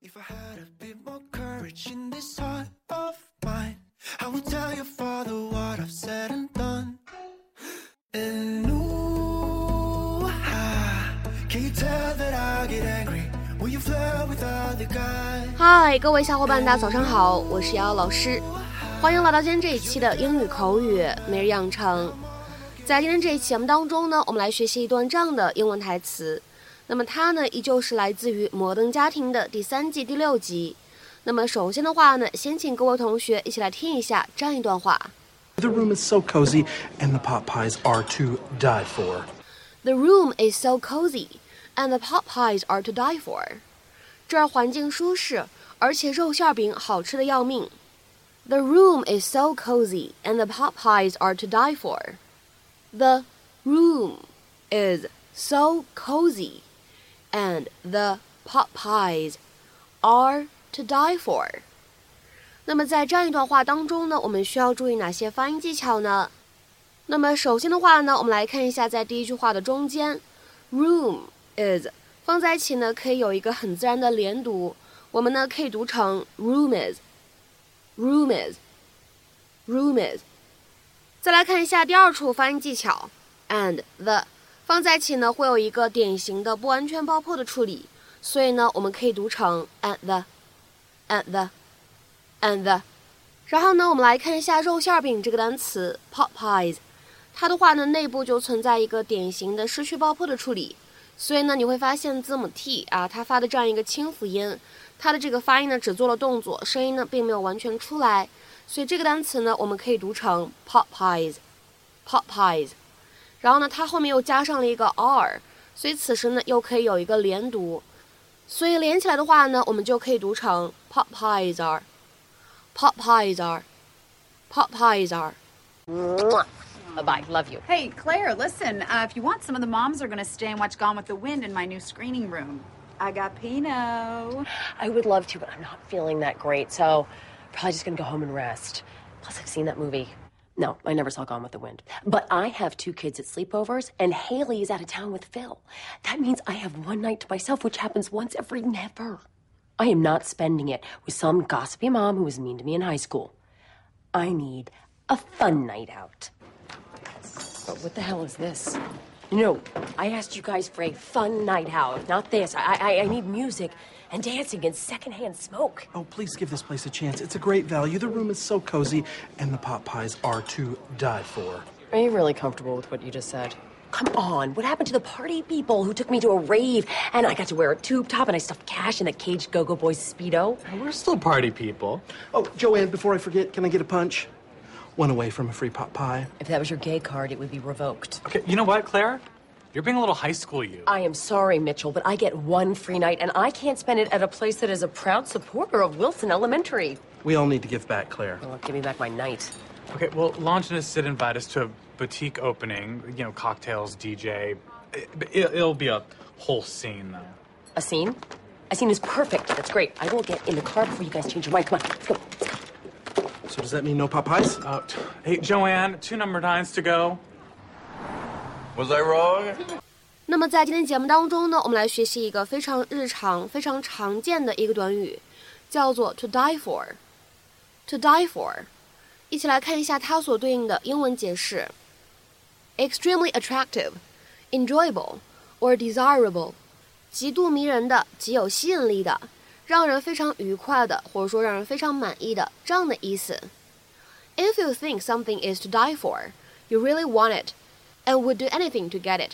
If I had a bit more courage in this heart of mine, I would tell your father what I've said and done. And ooh, ah, can you tell that I get angry when you flirt with other guys? 嗨，各位小伙伴，大家早上好，我是瑶瑶老师，欢迎来到今天这一期的英语口语每日养成。在今天这一期节目当中呢，我们来学习一段这样的英文台词。那么它呢，依旧是来自于《摩登家庭》的第三季第六集。那么首先的话呢，先请各位同学一起来听一下这样一段话。 The room is so cozy, and the pot pies are to die for. The room is so cozy, and the pot pies are to die for. 这儿环境舒适，而且肉馅饼好吃的要命。The room is so cozy, and the pot pies are to die for. The room is so cozy, and the pot pies are to die for. 那么在这样一段话当中呢，我们需要注意哪些发音技巧呢？那么首先的话呢，我们来看一下在第一句话的中间，room is 放在一起呢，可以有一个很自然的连读，我们呢可以读成 room is，room is，room is。再来看一下第二处发音技巧，and the 放在一起呢，会有一个典型的不完全爆破的处理，所以呢，我们可以读成 and the，and the，and the。然后呢，我们来看一下肉馅饼这个单词 pot pies，它的话呢，内部就存在一个典型的失去爆破的处理，所以呢，你会发现字母 t 啊，它发的这样一个清辅音，它的这个发音呢只做了动作，声音呢并没有完全出来，所以这个单词呢，我们可以读成 pot pies，pot pies。然后呢，它后面又加上了一个 r，所以此时呢又可以有一个连读，所以连起来的话呢，我们就可以读成 pop pies are，pop pies are，pop pies are。Bye bye. Love you. Hey, Claire, listen. Uh, if you want, some of the moms are going to stay and watch Gone with the Wind in my new screening room. I got Pinot. I would love to, but I'm not feeling that great, so probably just going to go home and rest. Plus, I've seen that movie no, I never saw Gone with the Wind. But I have two kids at sleepovers, and Haley is out of town with Phil. That means I have one night to myself, which happens once every never. I am not spending it with some gossipy mom who was mean to me in high school. I need a fun night out. But what the hell is this? No, I asked you guys for a fun night out, not this. I, I, I need music and dancing and secondhand smoke. Oh, please give this place a chance. It's a great value. The room is so cozy, and the pot pies are to die for. Are you really comfortable with what you just said? Come on, what happened to the party people who took me to a rave and I got to wear a tube top and I stuffed cash in the caged go-go boys speedo? We're still party people. Oh, Joanne, before I forget, can I get a punch? One away from a free pot pie. If that was your gay card, it would be revoked. Okay, you know what, Claire? You're being a little high school you. I am sorry, Mitchell, but I get one free night and I can't spend it at a place that is a proud supporter of Wilson Elementary. We all need to give back, Claire. Well, give me back my night. Okay, well, Longinus did invite us to a boutique opening, you know, cocktails, DJ. It, it'll be a whole scene, though. A scene? A scene is perfect. That's great. I will get in the car before you guys change your mind. Come on, let's go. So does that mean no pot pies? Uh, t- hey, Joanne, two number nines to go. Was I wrong? 那么在今天节目当中呢，我们来学习一个非常日常、非常常见的一个短语，叫做 to die for。to die for，一起来看一下它所对应的英文解释：extremely attractive, enjoyable or desirable，极度迷人的、极有吸引力的、 让人非常愉快的，或者说让人非常满意的这样的意思。If you think something is to die for, you really want it and would do anything to get it.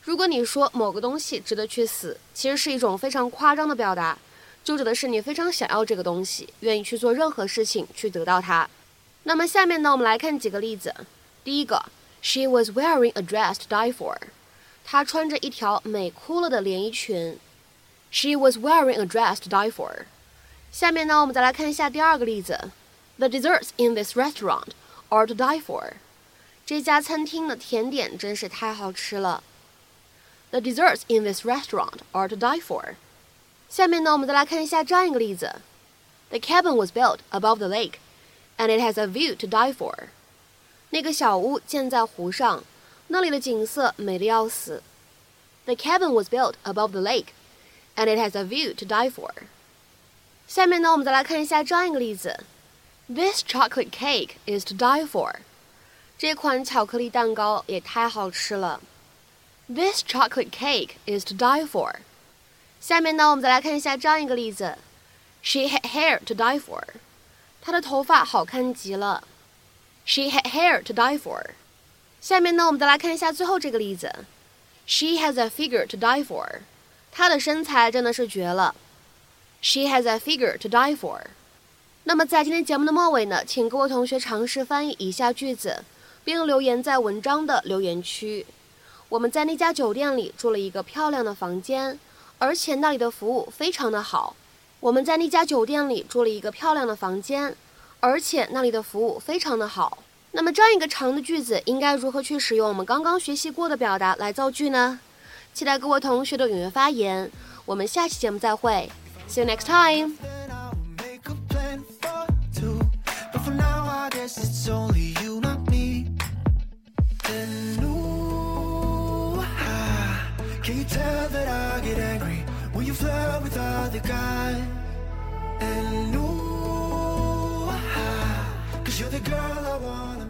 如果你说某个东西值得去死，其实是一种非常夸张的表达，就指的是你非常想要这个东西，愿意去做任何事情去得到它。那么下面呢，我们来看几个例子。第一个，She was wearing a dress to die for。她穿着一条美哭了的连衣裙。She was wearing a dress to die for。下面呢，我们再来看一下第二个例子。The desserts in this restaurant are to die for。这家餐厅的甜点真是太好吃了。The desserts in this restaurant are to die for。下面呢，我们再来看一下这样一个例子：The cabin was built above the lake, and it has a view to die for。那个小屋建在湖上，那里的景色美得要死。The cabin was built above the lake, and it has a view to die for。 下面呢，我们再来看一下这样一个例子：This chocolate cake is to die for。这款巧克力蛋糕也太好吃了。This chocolate cake is to die for。下面呢，我们再来看一下这样一个例子：She had hair to die for。她的头发好看极了。She had hair to die for。下面呢，我们再来看一下最后这个例子：She has a figure to die for。 她的身材真的是绝了。She has a figure to die for。那么在今天节目的末尾呢，请各位同学尝试翻译以下句子，并留言在文章的留言区。我们在那家酒店里住了一个漂亮的房间，而且那里的服务非常的好。我们在那家酒店里住了一个漂亮的房间，而且那里的服务非常的好。那么这样一个长的句子，应该如何去使用我们刚刚学习过的表达来造句呢？期待各位同学的踊跃发言。我们下期节目再会。See you next time. Can you tell that I get angry when you flirt with other guys? And ooh, ah, cause you're the girl